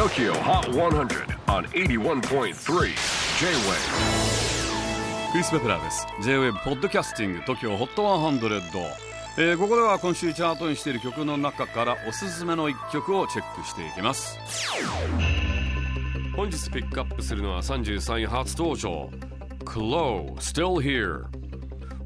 TOKYO HOT 100 on 81.3 J-WAVE クリス・ベプラーです。J-WAVE ポッドキャスティング TOKYO HOT 100、えー、ここでは今週チャートにしている曲の中からおすすめの一曲をチェックしていきます。本日ピックアップするのは33位初登場。Clo Still Here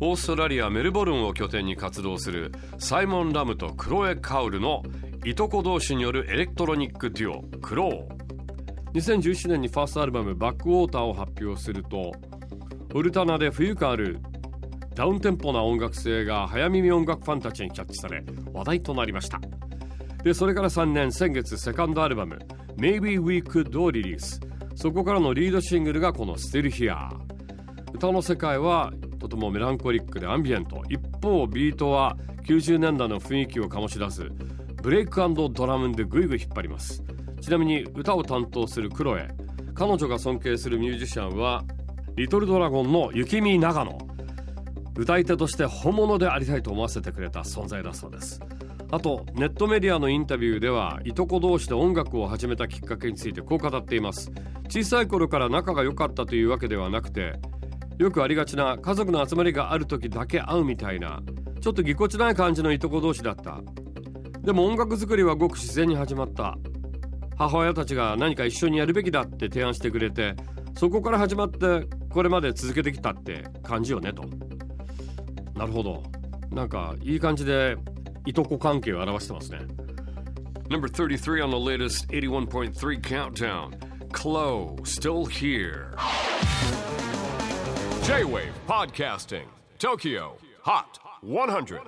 オーストラリア・メルボルンを拠点に活動するサイモン・ラムとクロエ・カウルのいとこ同士によるエレクトロニックデュオ Kllo。2017年にファーストアルバム「 Backwater」を発表するとオルタナで浮遊感あるダウンテンポな音楽性が早耳音楽ファンたちにキャッチされ話題となりました。でそれから3年先月セカンドアルバム「Maybe We Could」をリリースそこからのリードシングルがこの「Still Here」歌の世界はとてもメランコリックでアンビエント。一方ビートは90年代の雰囲気を醸し出すブレイクドラムでぐいぐい引っ張ります。ちなみに歌を担当するクロエ。彼女が尊敬するミュージシャンはリトルドラゴンの雪見長野歌い手として本物でありたいと思わせてくれた存在だそうです。あとネットメディアのインタビューではいとこ同士で音楽を始めたきっかけについてこう語っています。小さい頃から仲が良かったというわけではなくてよくありがちな家族の集まりがある時だけ会うみたいなちょっとぎこちない感じのいとこ同士だった。でも音楽作りはごく自然に始まった。母親たちが何か一緒にやるべきだって提案してくれてそこから始まってこれまで続けてきたって感じよねと。なるほど。なんかいい感じでいとこ関係を表してますね。Number 33 on the latest 81.3 countdown. Clo still here. J-Wave Podcasting. Tokyo Hot 100